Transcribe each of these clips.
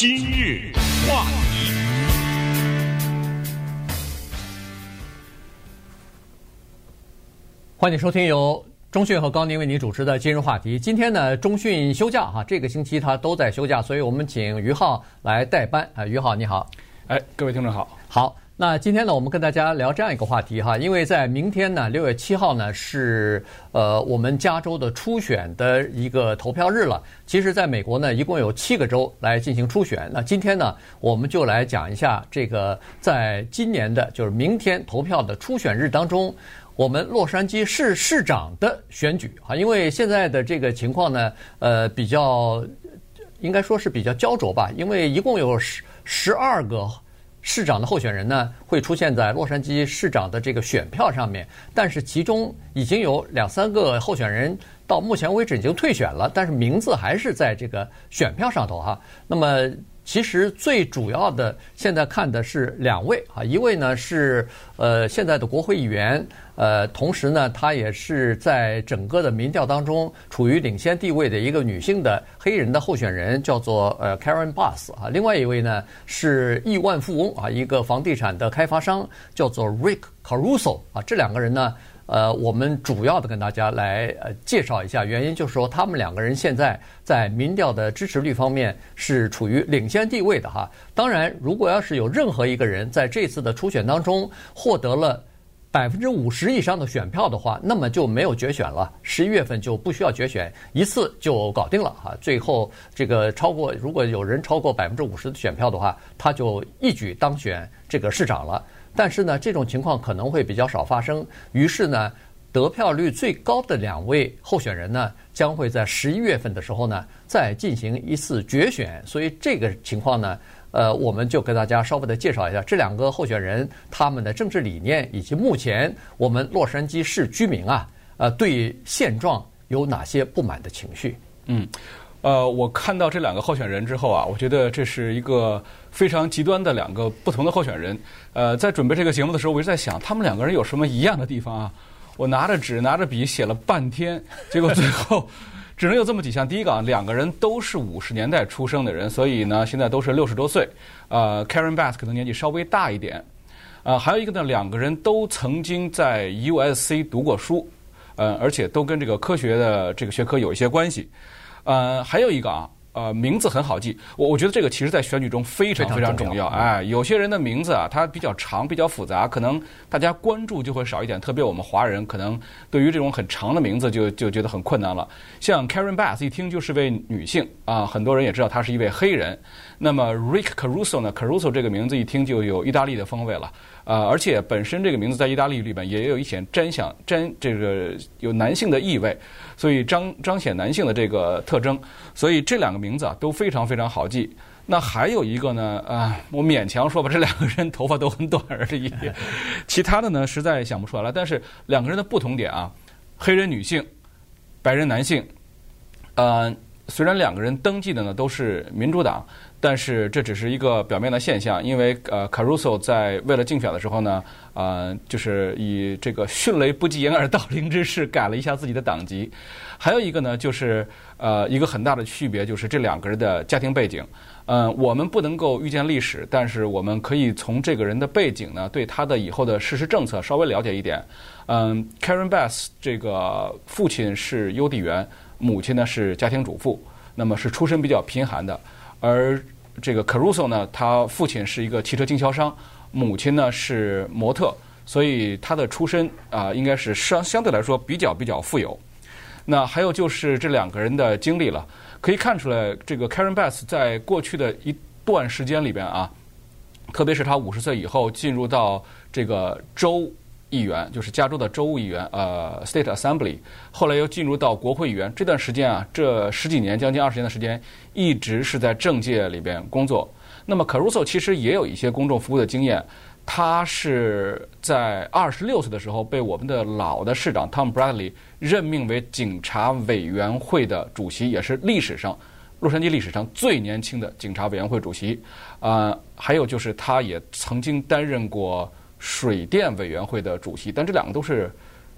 今日话题，欢迎收听由中讯和高宁为您主持的今日话题。今天呢，中讯休假哈，这个星期他都在休假，所以我们请于浩来代班啊。于浩你好，哎，各位听众好，好。那今天呢，我们跟大家聊这样一个话题哈，因为在明天呢，六月七号呢是呃我们加州的初选的一个投票日了。其实，在美国呢，一共有七个州来进行初选。那今天呢，我们就来讲一下这个在今年的就是明天投票的初选日当中，我们洛杉矶市市长的选举啊。因为现在的这个情况呢，呃，比较应该说是比较焦灼吧，因为一共有十十二个。市长的候选人呢，会出现在洛杉矶市长的这个选票上面，但是其中已经有两三个候选人到目前为止已经退选了，但是名字还是在这个选票上头哈。那么。其实最主要的现在看的是两位啊，一位呢是呃现在的国会议员，呃，同时呢她也是在整个的民调当中处于领先地位的一个女性的黑人的候选人，叫做呃 Karen Bass 啊。另外一位呢是亿万富翁啊，一个房地产的开发商，叫做 Rick Caruso 啊。这两个人呢。呃，我们主要的跟大家来呃介绍一下，原因就是说他们两个人现在在民调的支持率方面是处于领先地位的哈。当然，如果要是有任何一个人在这次的初选当中获得了百分之五十以上的选票的话，那么就没有决选了，十一月份就不需要决选，一次就搞定了哈。最后这个超过，如果有人超过百分之五十的选票的话，他就一举当选这个市长了。但是呢，这种情况可能会比较少发生。于是呢，得票率最高的两位候选人呢，将会在十一月份的时候呢，再进行一次决选。所以这个情况呢，呃，我们就给大家稍微的介绍一下这两个候选人他们的政治理念，以及目前我们洛杉矶市居民啊，呃，对现状有哪些不满的情绪。嗯。呃，我看到这两个候选人之后啊，我觉得这是一个非常极端的两个不同的候选人。呃，在准备这个节目的时候，我一直在想，他们两个人有什么一样的地方啊？我拿着纸拿着笔写了半天，结果最后只能有这么几项。第一个啊，两个人都是五十年代出生的人，所以呢，现在都是六十多岁。呃，Karen Bass 可能年纪稍微大一点。呃，还有一个呢，两个人都曾经在 USC 读过书，呃，而且都跟这个科学的这个学科有一些关系。呃，还有一个啊，呃，名字很好记。我我觉得这个其实在选举中非常非常重要。哎，有些人的名字啊，它比较长，比较复杂，可能大家关注就会少一点。特别我们华人，可能对于这种很长的名字就就觉得很困难了。像 Karen Bass 一听就是位女性啊，很多人也知道她是一位黑人。那么 Rick Caruso 呢？Caruso 这个名字一听就有意大利的风味了。啊，而且本身这个名字在意大利语里边也有一些沾想沾这个有男性的意味，所以彰彰显男性的这个特征。所以这两个名字啊都非常非常好记。那还有一个呢，啊，我勉强说吧，这两个人头发都很短而已。其他的呢，实在想不出来了。但是两个人的不同点啊，黑人女性，白人男性，呃，虽然两个人登记的呢都是民主党。但是这只是一个表面的现象，因为呃，Caruso 在为了竞选的时候呢，呃，就是以这个迅雷不及掩耳盗铃之势改了一下自己的党籍。还有一个呢，就是呃，一个很大的区别就是这两个人的家庭背景。嗯、呃，我们不能够预见历史，但是我们可以从这个人的背景呢，对他的以后的实施政策稍微了解一点。嗯，Karen Bass 这个父亲是邮递员，母亲呢是家庭主妇，那么是出身比较贫寒的。而这个 Caruso 呢，他父亲是一个汽车经销商，母亲呢是模特，所以他的出身啊、应该是相相对来说比较比较富有。那还有就是这两个人的经历了，可以看出来，这个 Karen Bass 在过去的一段时间里边啊，特别是他五十岁以后进入到这个州。议员就是加州的州务议员，呃，State Assembly，后来又进入到国会议员。这段时间啊，这十几年，将近二十年的时间，一直是在政界里边工作。那么，Caruso 其实也有一些公众服务的经验。他是在二十六岁的时候被我们的老的市长 Tom Bradley 任命为警察委员会的主席，也是历史上洛杉矶历史上最年轻的警察委员会主席。啊、呃，还有就是他也曾经担任过。水电委员会的主席，但这两个都是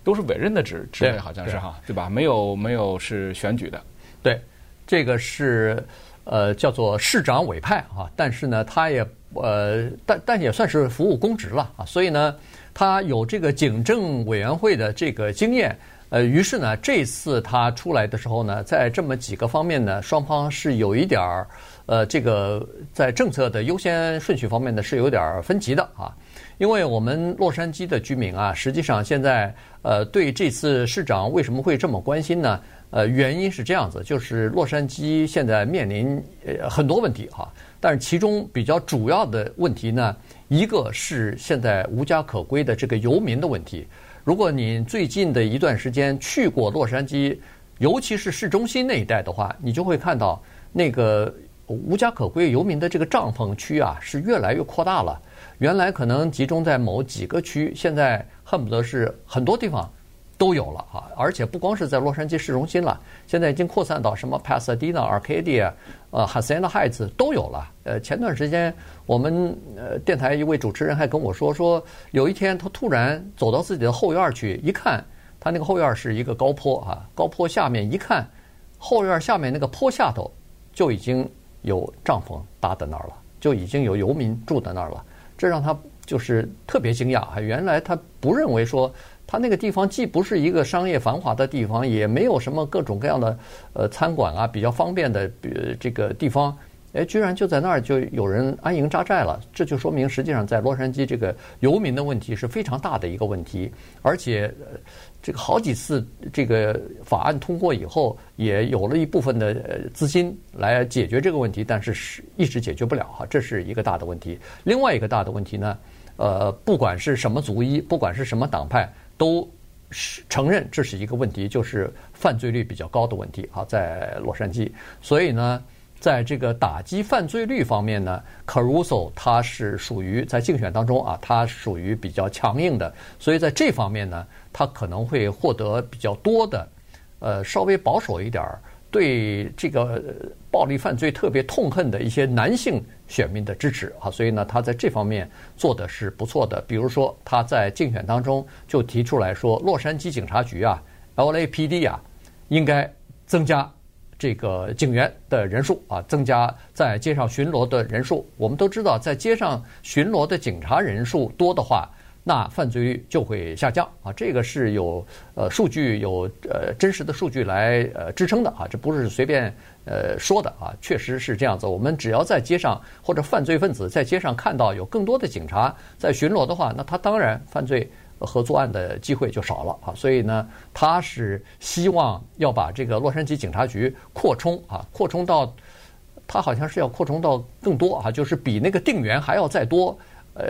都是委任的职职位，好像是哈，对吧？没有没有是选举的。对，这个是呃叫做市长委派啊，但是呢，他也呃，但但也算是服务公职了啊，所以呢，他有这个警政委员会的这个经验。呃，于是呢，这次他出来的时候呢，在这么几个方面呢，双方是有一点儿，呃，这个在政策的优先顺序方面呢，是有点儿分歧的啊。因为我们洛杉矶的居民啊，实际上现在呃，对这次市长为什么会这么关心呢？呃，原因是这样子，就是洛杉矶现在面临呃很多问题哈，但是其中比较主要的问题呢，一个是现在无家可归的这个游民的问题。如果你最近的一段时间去过洛杉矶，尤其是市中心那一带的话，你就会看到那个无家可归游民的这个帐篷区啊，是越来越扩大了。原来可能集中在某几个区，现在恨不得是很多地方都有了啊！而且不光是在洛杉矶市中心了，现在已经扩散到什么 Pasadena、Arcadia、呃 Hacienda Heights 都有了。呃，前段时间我们呃电台一位主持人还跟我说，说有一天他突然走到自己的后院去，一看他那个后院是一个高坡啊，高坡下面一看，后院下面那个坡下头就已经有帐篷搭在那儿了，就已经有游民住在那儿了，这让他就是特别惊讶啊！原来他不认为说他那个地方既不是一个商业繁华的地方，也没有什么各种各样的呃餐馆啊，比较方便的呃这个地方。哎，居然就在那儿就有人安营扎寨了，这就说明实际上在洛杉矶这个游民的问题是非常大的一个问题，而且这个好几次这个法案通过以后，也有了一部分的资金来解决这个问题，但是是一直解决不了哈，这是一个大的问题。另外一个大的问题呢，呃，不管是什么族裔，不管是什么党派，都是承认这是一个问题，就是犯罪率比较高的问题啊，在洛杉矶，所以呢。在这个打击犯罪率方面呢，Caruso 他是属于在竞选当中啊，他属于比较强硬的，所以在这方面呢，他可能会获得比较多的，呃，稍微保守一点儿，对这个暴力犯罪特别痛恨的一些男性选民的支持啊，所以呢，他在这方面做的是不错的。比如说，他在竞选当中就提出来说，洛杉矶警察局啊，LAPD 啊，应该增加。这个警员的人数啊，增加在街上巡逻的人数。我们都知道，在街上巡逻的警察人数多的话，那犯罪率就会下降啊。这个是有呃数据有呃真实的数据来呃支撑的啊，这不是随便呃说的啊，确实是这样子。我们只要在街上或者犯罪分子在街上看到有更多的警察在巡逻的话，那他当然犯罪。和作案的机会就少了啊，所以呢，他是希望要把这个洛杉矶警察局扩充啊，扩充到他好像是要扩充到更多啊，就是比那个定员还要再多，呃，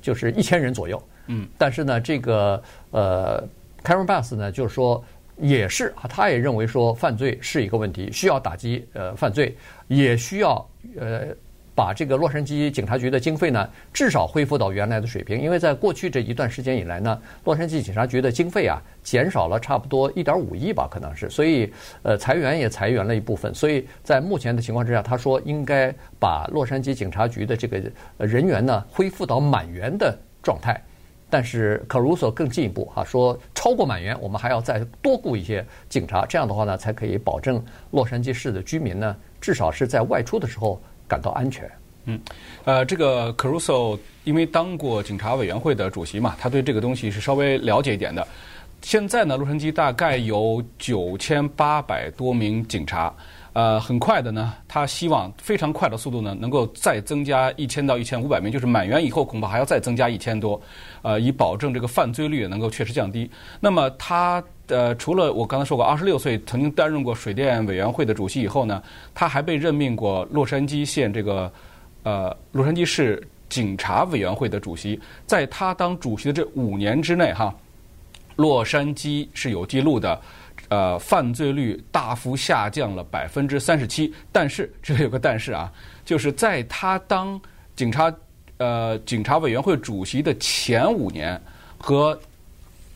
就是一千人左右。嗯，但是呢，这个呃，Karen Bass 呢，就是说也是啊，他也认为说犯罪是一个问题，需要打击呃犯罪，也需要呃。把这个洛杉矶警察局的经费呢，至少恢复到原来的水平，因为在过去这一段时间以来呢，洛杉矶警察局的经费啊减少了差不多一点五亿吧，可能是，所以呃裁员也裁员了一部分，所以在目前的情况之下，他说应该把洛杉矶警察局的这个人员呢恢复到满员的状态，但是 Caruso 更进一步哈说，超过满员，我们还要再多雇一些警察，这样的话呢才可以保证洛杉矶市的居民呢至少是在外出的时候。感到安全。嗯，呃，这个 Caruso 因为当过警察委员会的主席嘛，他对这个东西是稍微了解一点的。现在呢，洛杉矶大概有九千八百多名警察。呃，很快的呢，他希望非常快的速度呢，能够再增加一千到一千五百名，就是满员以后恐怕还要再增加一千多，呃，以保证这个犯罪率能够确实降低。那么他呃，除了我刚才说过，二十六岁曾经担任过水电委员会的主席以后呢，他还被任命过洛杉矶县这个呃洛杉矶市警察委员会的主席。在他当主席的这五年之内，哈，洛杉矶是有记录的。呃，犯罪率大幅下降了百分之三十七，但是这里有个但是啊，就是在他当警察呃警察委员会主席的前五年和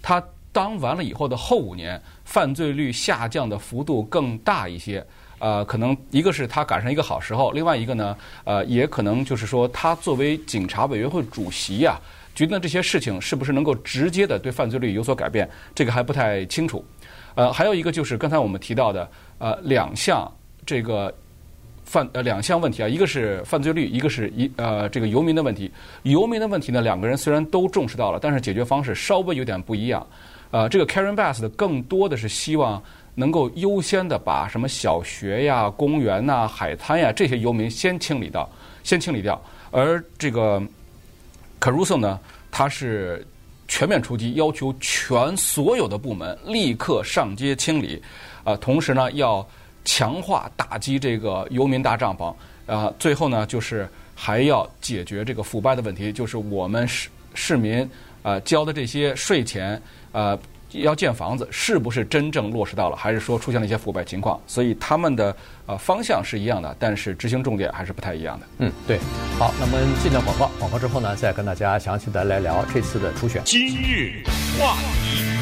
他当完了以后的后五年，犯罪率下降的幅度更大一些。呃，可能一个是他赶上一个好时候，另外一个呢，呃，也可能就是说他作为警察委员会主席呀、啊，觉得这些事情是不是能够直接的对犯罪率有所改变，这个还不太清楚。呃，还有一个就是刚才我们提到的，呃，两项这个犯呃两项问题啊，一个是犯罪率，一个是一呃这个游民的问题。游民的问题呢，两个人虽然都重视到了，但是解决方式稍微有点不一样。呃，这个 Karen Bass 的更多的是希望能够优先的把什么小学呀、公园呐、海滩呀这些游民先清理到，先清理掉。而这个 Caruso 呢，他是全面出击，要求全所有的部门立刻上街清理。啊、同时呢要。强化打击这个游民大帐篷，啊，最后呢，就是还要解决这个腐败的问题，就是我们市市民啊交的这些税钱，啊，要建房子，是不是真正落实到了，还是说出现了一些腐败情况？所以他们的呃方向是一样的，但是执行重点还是不太一样的。嗯，对。好，那么进到广告，广告之后呢，再跟大家详细的来聊这次的初选。今日话题。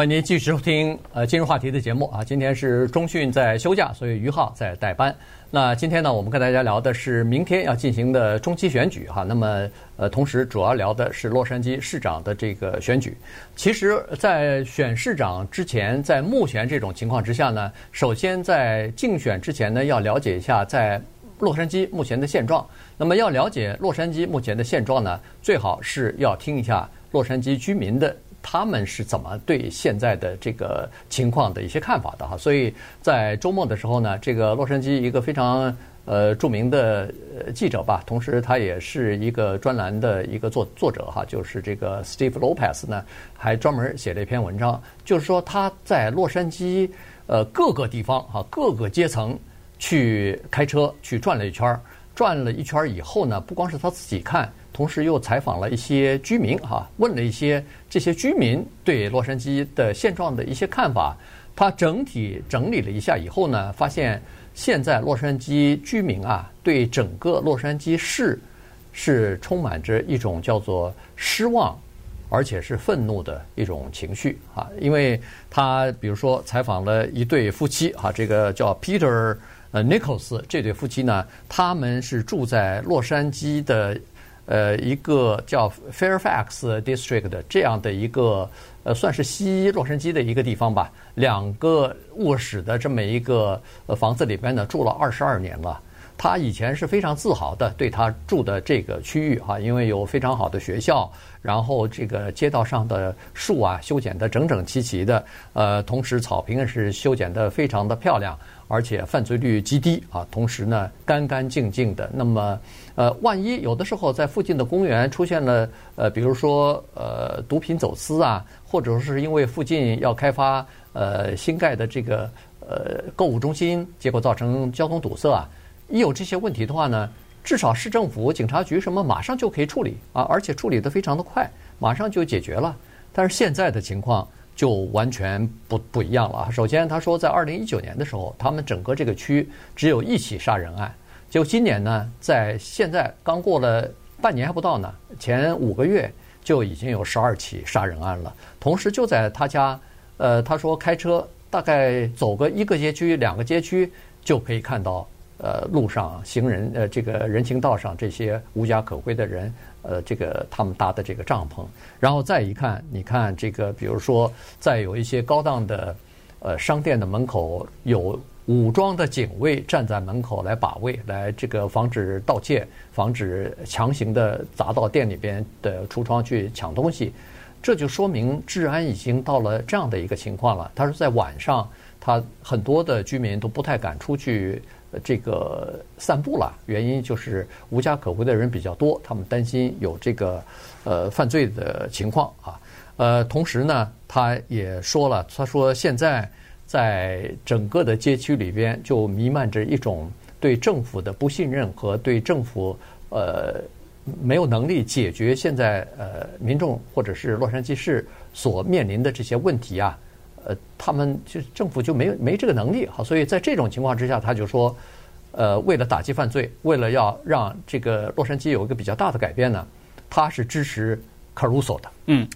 欢迎您继续收听呃今日话题的节目啊，今天是中讯在休假，所以于浩在代班。那今天呢，我们跟大家聊的是明天要进行的中期选举哈。那么呃，同时主要聊的是洛杉矶市长的这个选举。其实，在选市长之前，在目前这种情况之下呢，首先在竞选之前呢，要了解一下在洛杉矶目前的现状。那么要了解洛杉矶目前的现状呢，最好是要听一下洛杉矶居民的。他们是怎么对现在的这个情况的一些看法的哈？所以在周末的时候呢，这个洛杉矶一个非常呃著名的记者吧，同时他也是一个专栏的一个作作者哈，就是这个 Steve Lopez 呢，还专门写了一篇文章，就是说他在洛杉矶呃各个地方哈各个阶层去开车去转了一圈儿，转了一圈以后呢，不光是他自己看。同时又采访了一些居民，哈，问了一些这些居民对洛杉矶的现状的一些看法。他整体整理了一下以后呢，发现现在洛杉矶居民啊，对整个洛杉矶市是充满着一种叫做失望，而且是愤怒的一种情绪啊。因为他比如说采访了一对夫妻啊，这个叫 Peter 呃 Nichols 这对夫妻呢，他们是住在洛杉矶的。呃，一个叫 Fairfax District 这样的一个呃，算是西洛杉矶的一个地方吧。两个卧室的这么一个房子里边呢，住了二十二年了。他以前是非常自豪的，对他住的这个区域哈，因为有非常好的学校，然后这个街道上的树啊修剪得整整齐齐的，呃，同时草坪是修剪得非常的漂亮。而且犯罪率极低啊，同时呢，干干净净的。那么，呃，万一有的时候在附近的公园出现了，呃，比如说呃毒品走私啊，或者说是因为附近要开发呃新盖的这个呃购物中心，结果造成交通堵塞啊，一有这些问题的话呢，至少市政府、警察局什么马上就可以处理啊，而且处理得非常的快，马上就解决了。但是现在的情况。就完全不不一样了啊！首先，他说，在二零一九年的时候，他们整个这个区只有一起杀人案。结果今年呢，在现在刚过了半年还不到呢，前五个月就已经有十二起杀人案了。同时，就在他家，呃，他说开车大概走个一个街区、两个街区就可以看到，呃，路上行人，呃，这个人行道上这些无家可归的人。呃，这个他们搭的这个帐篷，然后再一看，你看这个，比如说，在有一些高档的呃商店的门口，有武装的警卫站在门口来把卫，来这个防止盗窃，防止强行的砸到店里边的橱窗去抢东西，这就说明治安已经到了这样的一个情况了。他说，在晚上，他很多的居民都不太敢出去。这个散步了，原因就是无家可归的人比较多，他们担心有这个呃犯罪的情况啊。呃，同时呢，他也说了，他说现在在整个的街区里边就弥漫着一种对政府的不信任和对政府呃没有能力解决现在呃民众或者是洛杉矶市所面临的这些问题啊。呃，他们就政府就没有没这个能力哈，所以在这种情况之下，他就说，呃，为了打击犯罪，为了要让这个洛杉矶有一个比较大的改变呢，他是支持 Caruso 的。嗯，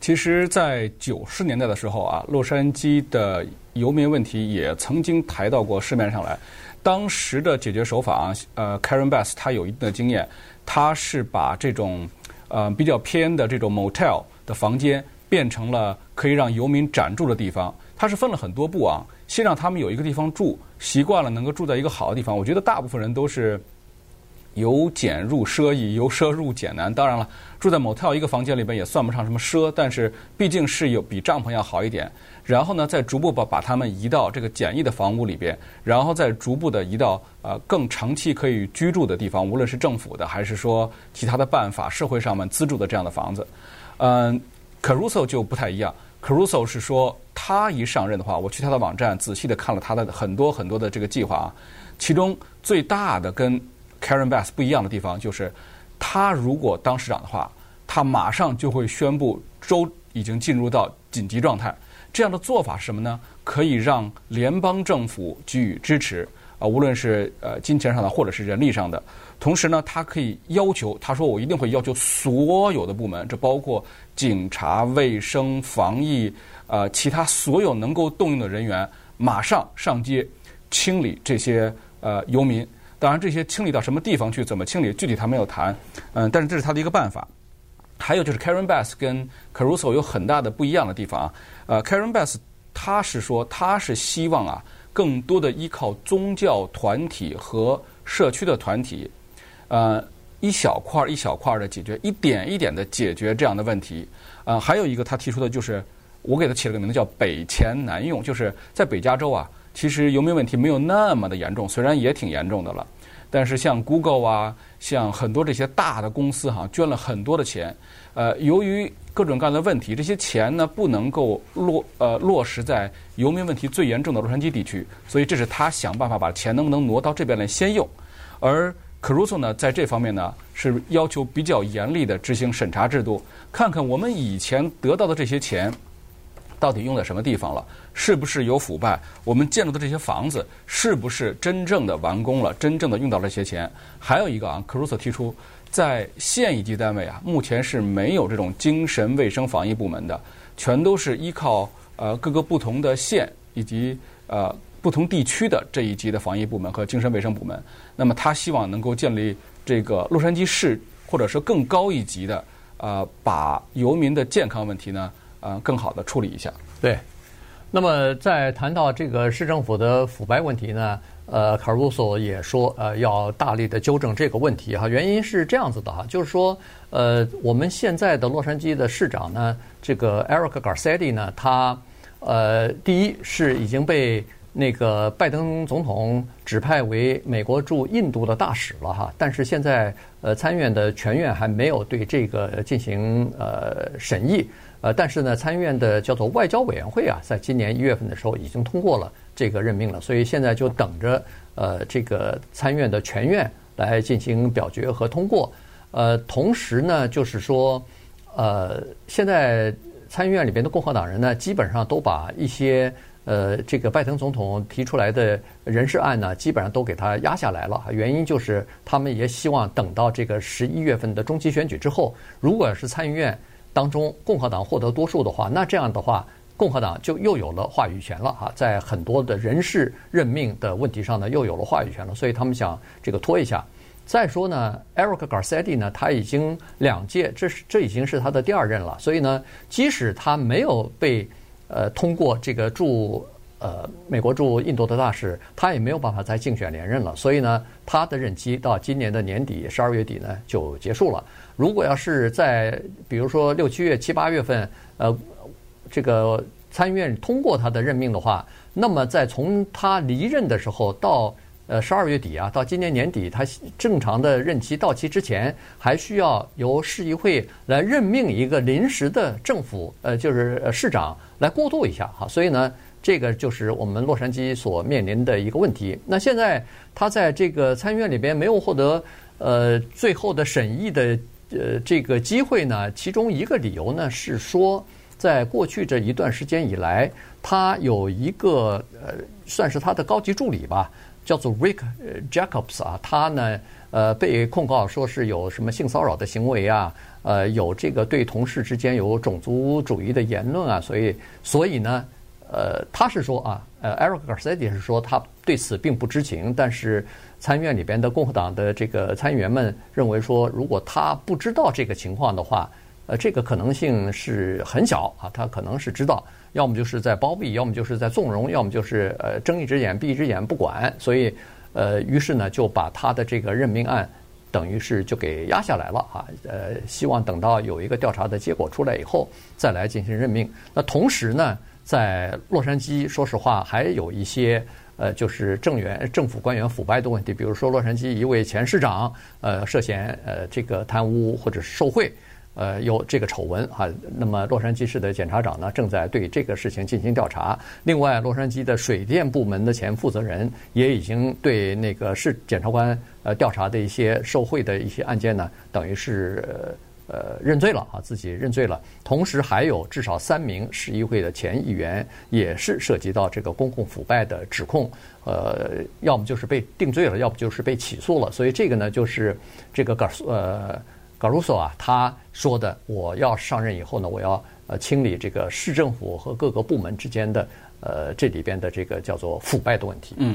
其实，在九十年代的时候啊，洛杉矶的游民问题也曾经抬到过市面上来。当时的解决手法啊，呃，Karen Bass 他有一定的经验，他是把这种呃比较偏的这种 motel 的房间变成了。可以让游民暂住的地方，他是分了很多步啊，先让他们有一个地方住，习惯了能够住在一个好的地方。我觉得大部分人都是由俭入奢易，由奢入俭难。当然了，住在某套一个房间里边也算不上什么奢，但是毕竟是有比帐篷要好一点。然后呢，再逐步把把他们移到这个简易的房屋里边，然后再逐步的移到呃更长期可以居住的地方，无论是政府的还是说其他的办法，社会上面资助的这样的房子。嗯，Caruso 就不太一样。Caruso 是说，他一上任的话，我去他的网站仔细的看了他的很多很多的这个计划啊，其中最大的跟 Karen Bass 不一样的地方就是，他如果当市长的话，他马上就会宣布州已经进入到紧急状态。这样的做法是什么呢？可以让联邦政府给予支持啊，无论是呃金钱上的或者是人力上的。同时呢，他可以要求，他说我一定会要求所有的部门，这包括警察、卫生、防疫，呃，其他所有能够动用的人员，马上上街清理这些呃游民。当然，这些清理到什么地方去，怎么清理，具体他没有谈。嗯，但是这是他的一个办法。还有就是 Karen Bass 跟 Caruso 有很大的不一样的地方啊。呃，Karen Bass 他是说他是希望啊，更多的依靠宗教团体和社区的团体，呃，一小块一小块的解决，一点一点的解决这样的问题。呃，还有一个他提出的就是，我给他起了个名字叫“北钱难用”，就是在北加州啊，其实游民问题没有那么的严重，虽然也挺严重的了。但是像 Google 啊，像很多这些大的公司哈、捐了很多的钱，呃，由于各种各样的问题，这些钱呢不能够落呃落实在游民问题最严重的洛杉矶地区，所以这是他想办法把钱能不能挪到这边来先用。而 Caruso 呢，在这方面呢是要求比较严厉的执行审查制度，看看我们以前得到的这些钱。到底用在什么地方了？是不是有腐败？我们建筑的这些房子是不是真正的完工了？真正的用到了这些钱？还有一个啊，Caruso 提出，在县一级单位啊，目前是没有这种精神卫生防疫部门的，全都是依靠呃各个不同的县以及呃不同地区的这一级的防疫部门和精神卫生部门。那么他希望能够建立这个洛杉矶市，或者说更高一级的，呃，把游民的健康问题呢。呃，更好的处理一下。对，那么在谈到这个市政府的腐败问题呢，呃，卡鲁索也说，呃，要大力的纠正这个问题哈。原因是这样子的哈，就是说，呃，我们现在的洛杉矶的市长呢，这个 Eric Garcetti 呢，他呃，第一是已经被那个拜登总统指派为美国驻印度的大使了哈，但是现在呃参院的全院还没有对这个进行呃审议。呃，但是呢，参议院的叫做外交委员会啊，在今年一月份的时候已经通过了这个任命了，所以现在就等着呃这个参议院的全院来进行表决和通过。呃，同时呢，就是说，呃，现在参议院里边的共和党人呢，基本上都把一些呃这个拜登总统提出来的人事案呢，基本上都给他压下来了。原因就是他们也希望等到这个十一月份的中期选举之后，如果是参议院。当中共和党获得多数的话，那这样的话，共和党就又有了话语权了哈，在很多的人事任命的问题上呢，又有了话语权了，所以他们想这个拖一下。再说呢，Eric Garcetti 呢，他已经两届，这是这已经是他的第二任了，所以呢，即使他没有被呃通过这个驻呃美国驻印度的大使，他也没有办法再竞选连任了，所以呢，他的任期到今年的年底十二月底呢就结束了。如果要是在比如说六七月、七八月份，呃，这个参议院通过他的任命的话，那么在从他离任的时候到呃十二月底啊，到今年年底他正常的任期到期之前，还需要由市议会来任命一个临时的政府，呃，就是市长来过渡一下哈。所以呢，这个就是我们洛杉矶所面临的一个问题。那现在他在这个参议院里边没有获得呃最后的审议的。呃，这个机会呢，其中一个理由呢是说，在过去这一段时间以来，他有一个呃，算是他的高级助理吧，叫做 Rick Jacobs 啊，他呢呃被控告说是有什么性骚扰的行为啊，呃，有这个对同事之间有种族主义的言论啊，所以所以呢，呃，他是说啊，呃，Eric Garcetti 是说他对此并不知情，但是。参议院里边的共和党的这个参议员们认为说，如果他不知道这个情况的话，呃，这个可能性是很小啊，他可能是知道，要么就是在包庇，要么就是在纵容，要么就是呃睁一只眼闭一只眼不管，所以呃，于是呢就把他的这个任命案等于是就给压下来了啊，呃，希望等到有一个调查的结果出来以后再来进行任命。那同时呢，在洛杉矶，说实话还有一些。呃，就是政员、政府官员腐败的问题，比如说洛杉矶一位前市长，呃，涉嫌呃这个贪污或者是受贿，呃，有这个丑闻哈。那么洛杉矶市的检察长呢，正在对这个事情进行调查。另外，洛杉矶的水电部门的前负责人也已经对那个市检察官呃调查的一些受贿的一些案件呢，等于是。呃，认罪了啊，自己认罪了。同时还有至少三名市议会的前议员也是涉及到这个公共腐败的指控，呃，要么就是被定罪了，要不就是被起诉了。所以这个呢，就是这个呃 Gar 呃 Caruso 啊，他说的，我要上任以后呢，我要呃清理这个市政府和各个部门之间的呃这里边的这个叫做腐败的问题。嗯，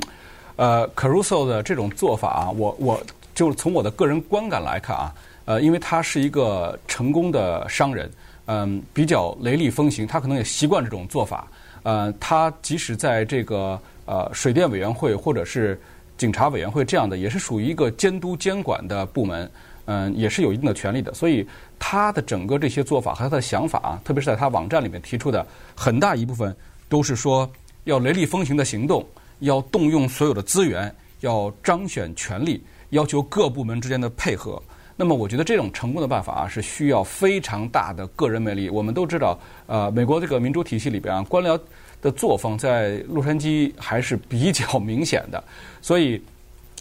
呃，Caruso 的这种做法啊，我我就从我的个人观感来看啊。呃，因为他是一个成功的商人，嗯，比较雷厉风行，他可能也习惯这种做法。呃，他即使在这个呃水电委员会或者是警察委员会这样的，也是属于一个监督监管的部门，嗯，也是有一定的权利的。所以他的整个这些做法和他的想法啊，特别是在他网站里面提出的很大一部分，都是说要雷厉风行的行动，要动用所有的资源，要彰显权力，要求各部门之间的配合。那么，我觉得这种成功的办法啊，是需要非常大的个人魅力。我们都知道，呃，美国这个民主体系里边啊，官僚的作风在洛杉矶还是比较明显的。所以，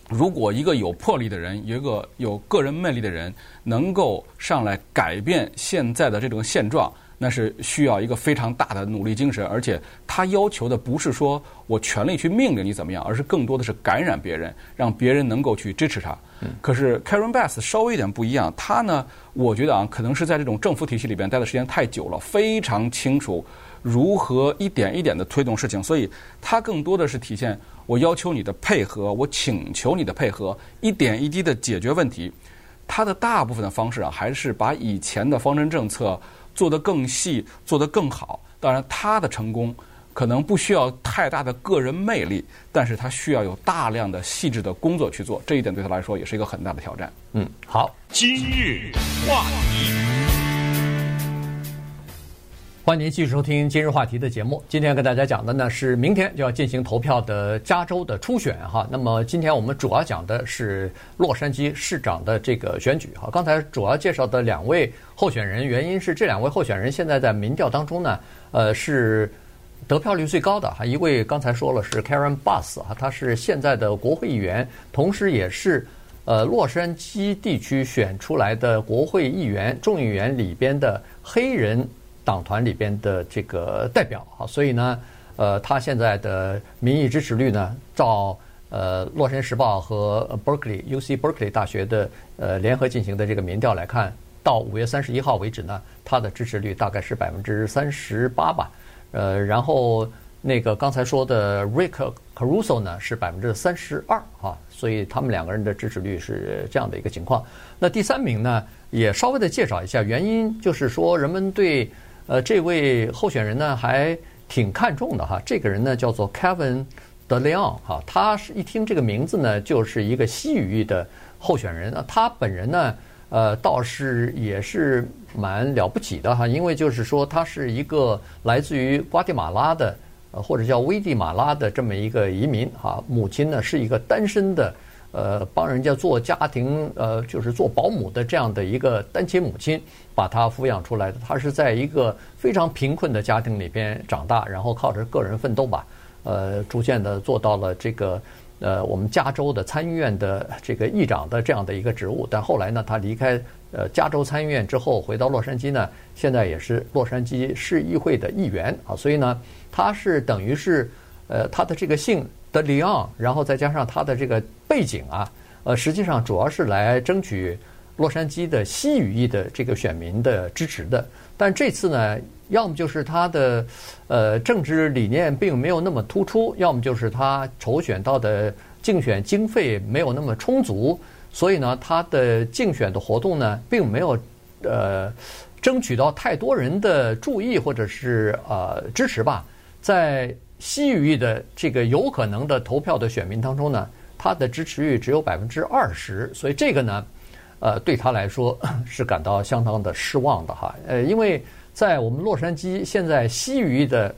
如果一个有魄力的人，一个有个人魅力的人，能够上来改变现在的这种现状。那是需要一个非常大的努力精神，而且他要求的不是说我权力去命令你怎么样，而是更多的是感染别人，让别人能够去支持他。可是 Karen Bass 稍微有点不一样，他呢，我觉得啊，可能是在这种政府体系里边待的时间太久了，非常清楚如何一点一点的推动事情，所以他更多的是体现我要求你的配合，我请求你的配合，一点一滴的解决问题。他的大部分的方式啊，还是把以前的方针政策。做得更细，做得更好。当然，他的成功可能不需要太大的个人魅力，但是他需要有大量的细致的工作去做。这一点对他来说也是一个很大的挑战。嗯，好。今日话题。欢迎您继续收听今日话题的节目。今天跟大家讲的呢是明天就要进行投票的加州的初选哈。那么今天我们主要讲的是洛杉矶市长的这个选举哈。刚才主要介绍的两位候选人，原因是这两位候选人现在在民调当中呢，呃是得票率最高的哈。一位刚才说了是 Karen Bass 哈，他是现在的国会议员，同时也是呃洛杉矶地区选出来的国会议员、众议员里边的黑人。党团里边的这个代表啊，所以呢，呃，他现在的民意支持率呢，照呃《洛杉矶时报》和 Berkeley UC Berkeley 大学的呃联合进行的这个民调来看，到五月三十一号为止呢，他的支持率大概是百分之三十八吧。呃，然后那个刚才说的 Rick Caruso 呢是百分之三十二啊，所以他们两个人的支持率是这样的一个情况。那第三名呢，也稍微的介绍一下，原因就是说人们对。呃，这位候选人呢还挺看重的哈。这个人呢叫做 Kevin De Leon 哈，他是一听这个名字呢就是一个西语裔的候选人。啊他本人呢，呃，倒是也是蛮了不起的哈，因为就是说他是一个来自于瓜地马拉的，呃，或者叫危地马拉的这么一个移民哈。母亲呢是一个单身的。呃，帮人家做家庭，呃，就是做保姆的这样的一个单亲母亲，把他抚养出来的。他是在一个非常贫困的家庭里边长大，然后靠着个人奋斗吧，呃，逐渐的做到了这个呃我们加州的参议院的这个议长的这样的一个职务。但后来呢，他离开呃加州参议院之后，回到洛杉矶呢，现在也是洛杉矶市议会的议员啊。所以呢，他是等于是呃他的这个姓。的里昂，然后再加上他的这个背景啊，呃，实际上主要是来争取洛杉矶的西语裔的这个选民的支持的。但这次呢，要么就是他的呃政治理念并没有那么突出，要么就是他筹选到的竞选经费没有那么充足，所以呢，他的竞选的活动呢，并没有呃争取到太多人的注意或者是呃支持吧。在西语的这个有可能的投票的选民当中呢，他的支持率只有百分之二十，所以这个呢，呃，对他来说 是感到相当的失望的哈。呃，因为在我们洛杉矶，现在西语的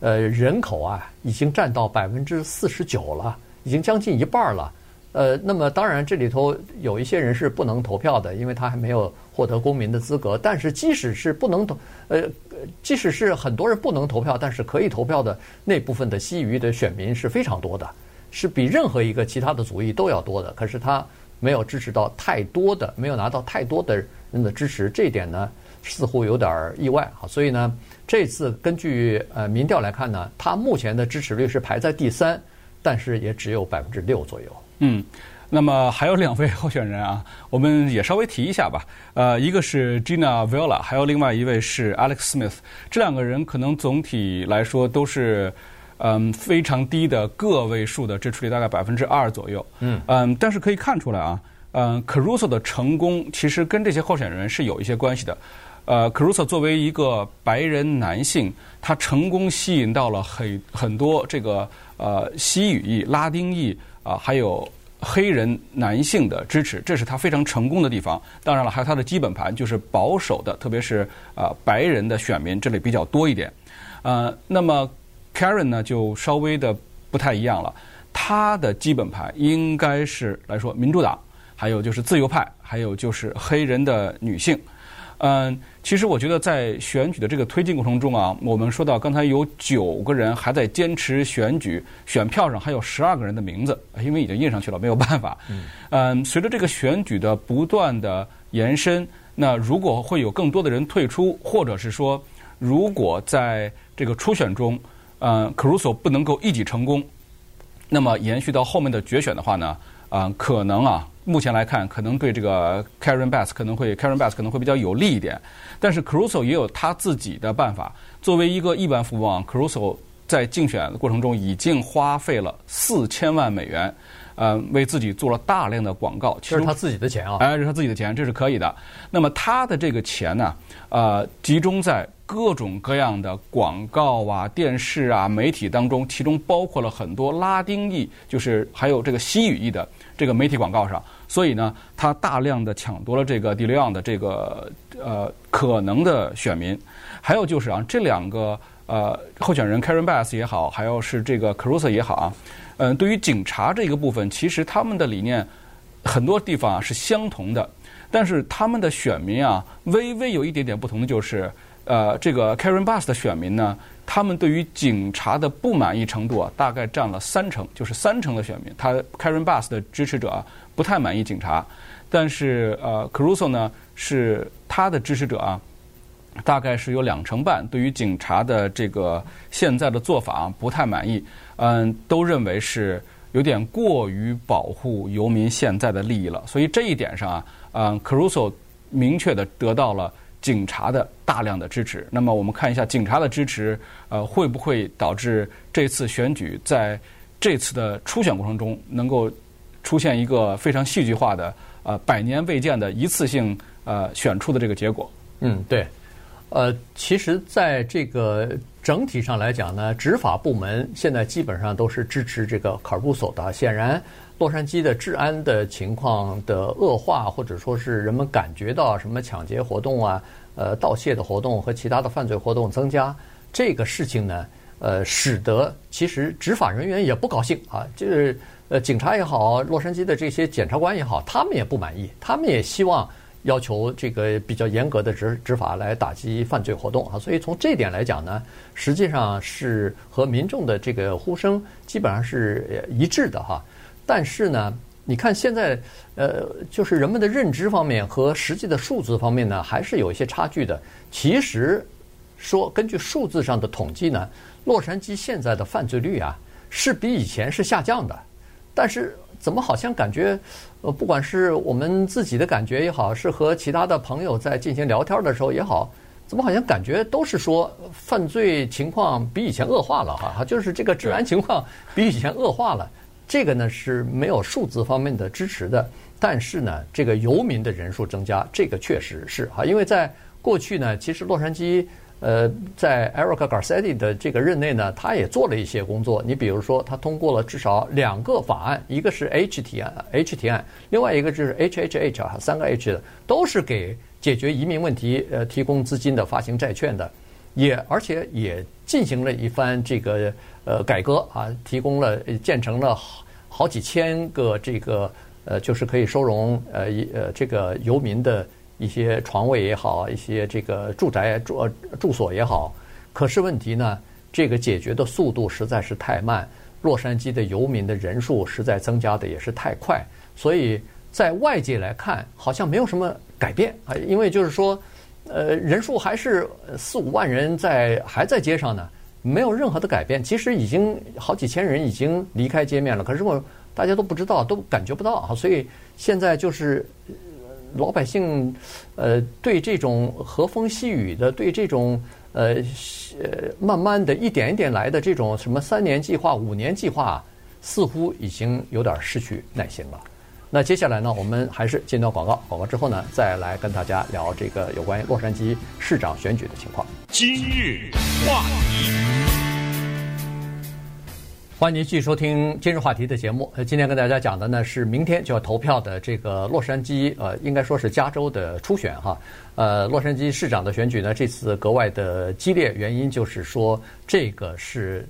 呃人口啊，已经占到百分之四十九了，已经将近一半了。呃，那么当然这里头有一些人是不能投票的，因为他还没有获得公民的资格。但是即使是不能投，呃，即使是很多人不能投票，但是可以投票的那部分的西语的选民是非常多的，是比任何一个其他的族裔都要多的。可是他没有支持到太多的，没有拿到太多的人的支持，这一点呢似乎有点意外啊。所以呢，这次根据呃民调来看呢，他目前的支持率是排在第三，但是也只有百分之六左右。嗯，那么还有两位候选人啊，我们也稍微提一下吧。呃，一个是 Gina Viola，还有另外一位是 Alex Smith。这两个人可能总体来说都是嗯非常低的个位数的支持率，大概百分之二左右。嗯嗯，但是可以看出来啊，嗯，Caruso 的成功其实跟这些候选人是有一些关系的。呃，Caruso 作为一个白人男性，他成功吸引到了很很多这个呃西语裔、拉丁裔。啊，还有黑人男性的支持，这是他非常成功的地方。当然了，还有他的基本盘，就是保守的，特别是啊白人的选民这里比较多一点。呃，那么 Karen 呢，就稍微的不太一样了。他的基本盘应该是来说民主党，还有就是自由派，还有就是黑人的女性。嗯，其实我觉得在选举的这个推进过程中啊，我们说到刚才有九个人还在坚持选举，选票上还有十二个人的名字，因为已经印上去了，没有办法。嗯，随着这个选举的不断的延伸，那如果会有更多的人退出，或者是说，如果在这个初选中，嗯，Caruso 不能够一举成功，那么延续到后面的决选的话呢，啊，可能啊。目前来看，可能对这个 Karen Bass 可能会 Karen Bass 可能会比较有利一点，但是 Caruso 也有他自己的办法。作为一个亿万富翁，Caruso 在竞选的过程中已经花费了四千万美元，呃，为自己做了大量的广告。其实他自己的钱啊，哎，这是他自己的钱，这是可以的。那么他的这个钱呢，呃，集中在各种各样的广告啊、电视啊、媒体当中，其中包括了很多拉丁裔，就是还有这个西语裔的这个媒体广告上。所以呢，他大量的抢夺了这个 De Leon 的这个呃可能的选民，还有就是啊，这两个呃候选人 Karen Bass 也好，还有是这个 c r u s 也好啊，嗯、对于警察这个部分，其实他们的理念很多地方啊是相同的，但是他们的选民啊，微微有一点点不同的就是，呃，这个 Karen Bass 的选民呢。他们对于警察的不满意程度啊，大概占了三成，就是三成的选民，他 Karen Bass 的支持者啊，不太满意警察。但是呃，Caruso 呢，是他的支持者啊，大概是有两成半，对于警察的这个现在的做法啊，不太满意。嗯，都认为是有点过于保护游民现在的利益了。所以这一点上啊，嗯，Caruso 明确的得到了。警察的大量的支持，那么我们看一下警察的支持，呃，会不会导致这次选举在这次的初选过程中能够出现一个非常戏剧化的呃百年未见的一次性呃选出的这个结果？嗯，对，呃，其实在这个整体上来讲呢，执法部门现在基本上都是支持这个卡鲁索的，显然。洛杉矶的治安的情况的恶化，或者说是人们感觉到什么抢劫活动啊、呃盗窃的活动和其他的犯罪活动增加，这个事情呢，呃，使得其实执法人员也不高兴啊，就是呃警察也好，洛杉矶的这些检察官也好，他们也不满意，他们也希望要求这个比较严格的执执法来打击犯罪活动啊。所以从这点来讲呢，实际上是和民众的这个呼声基本上是一致的哈。但是呢，你看现在，呃，就是人们的认知方面和实际的数字方面呢，还是有一些差距的。其实说根据数字上的统计呢，洛杉矶现在的犯罪率啊是比以前是下降的。但是怎么好像感觉，呃，不管是我们自己的感觉也好，是和其他的朋友在进行聊天的时候也好，怎么好像感觉都是说犯罪情况比以前恶化了哈？就是这个治安情况比以前恶化了。这个呢是没有数字方面的支持的，但是呢，这个游民的人数增加，这个确实是哈，因为在过去呢，其实洛杉矶呃，在 Eric Garcetti 的这个任内呢，他也做了一些工作。你比如说，他通过了至少两个法案，一个是 H 提案，H 提案，另外一个就是 HHH 啊，三个 H 的，都是给解决移民问题呃提供资金的、发行债券的，也而且也进行了一番这个呃改革啊，提供了建成了好好几千个这个呃就是可以收容呃一呃这个游民的。一些床位也好，一些这个住宅住住所也好，可是问题呢，这个解决的速度实在是太慢。洛杉矶的游民的人数实在增加的也是太快，所以在外界来看，好像没有什么改变啊。因为就是说，呃，人数还是四五万人在还在街上呢，没有任何的改变。其实已经好几千人已经离开街面了，可是我大家都不知道，都感觉不到啊。所以现在就是。老百姓，呃，对这种和风细雨的，对这种呃呃慢慢的一点一点来的这种什么三年计划、五年计划，似乎已经有点失去耐心了。那接下来呢，我们还是进到广告，广告之后呢，再来跟大家聊这个有关于洛杉矶市长选举的情况。今日话题。欢迎您继续收听今日话题的节目。呃，今天跟大家讲的呢是明天就要投票的这个洛杉矶，呃，应该说是加州的初选哈。呃，洛杉矶市长的选举呢，这次格外的激烈，原因就是说这个是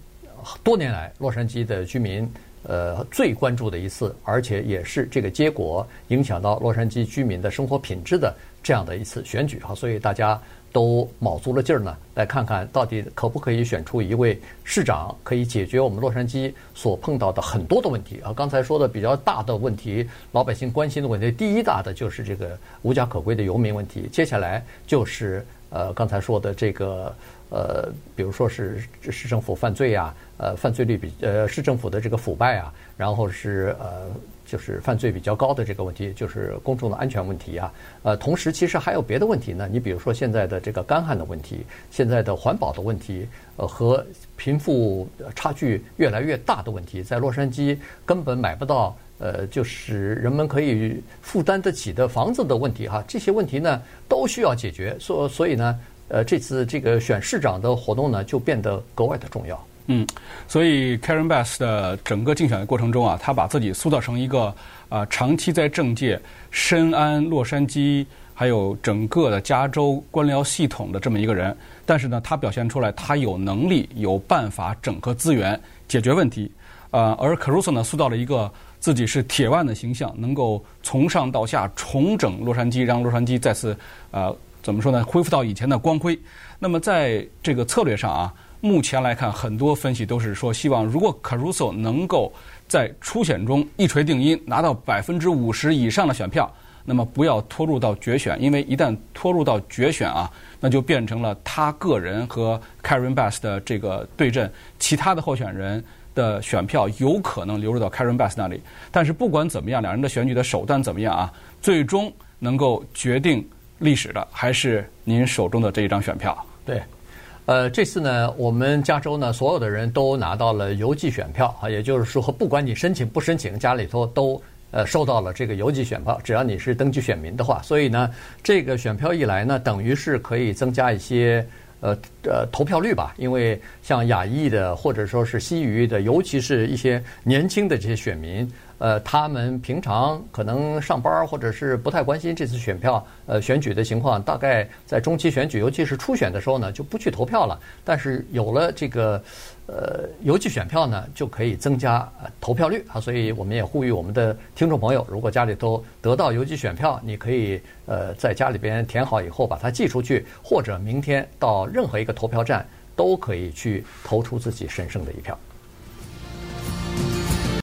多年来洛杉矶的居民呃最关注的一次，而且也是这个结果影响到洛杉矶居民的生活品质的这样的一次选举哈。所以大家。都卯足了劲儿呢，来看看到底可不可以选出一位市长，可以解决我们洛杉矶所碰到的很多的问题啊。刚才说的比较大的问题，老百姓关心的问题，第一大的就是这个无家可归的游民问题。接下来就是呃刚才说的这个呃，比如说是市政府犯罪呀，呃，犯罪率比呃市政府的这个腐败啊，然后是呃。就是犯罪比较高的这个问题，就是公众的安全问题啊。呃，同时其实还有别的问题呢。你比如说现在的这个干旱的问题，现在的环保的问题，呃，和贫富差距越来越大的问题，在洛杉矶根本买不到呃，就是人们可以负担得起的房子的问题哈。这些问题呢都需要解决，所所以呢，呃，这次这个选市长的活动呢就变得格外的重要。嗯，所以 Karen Bass 的整个竞选的过程中啊，他把自己塑造成一个啊、呃、长期在政界深谙洛杉矶还有整个的加州官僚系统的这么一个人。但是呢，他表现出来他有能力、有办法整合资源解决问题。呃，而 Caruso 呢，塑造了一个自己是铁腕的形象，能够从上到下重整洛杉矶，让洛杉矶再次呃怎么说呢，恢复到以前的光辉。那么在这个策略上啊。目前来看，很多分析都是说，希望如果 Caruso 能够在初选中一锤定音，拿到百分之五十以上的选票，那么不要拖入到决选，因为一旦拖入到决选啊，那就变成了他个人和 Karen Bass 的这个对阵，其他的候选人的选票有可能流入到 Karen Bass 那里。但是不管怎么样，两人的选举的手段怎么样啊，最终能够决定历史的还是您手中的这一张选票。对。呃，这次呢，我们加州呢，所有的人都拿到了邮寄选票啊，也就是说，不管你申请不申请，家里头都呃收到了这个邮寄选票，只要你是登记选民的话，所以呢，这个选票一来呢，等于是可以增加一些呃呃投票率吧，因为像亚裔的或者说是西裔的，尤其是一些年轻的这些选民。呃，他们平常可能上班或者是不太关心这次选票呃选举的情况，大概在中期选举，尤其是初选的时候呢，就不去投票了。但是有了这个呃邮寄选票呢，就可以增加呃投票率啊。所以我们也呼吁我们的听众朋友，如果家里都得到邮寄选票，你可以呃在家里边填好以后把它寄出去，或者明天到任何一个投票站都可以去投出自己神圣的一票。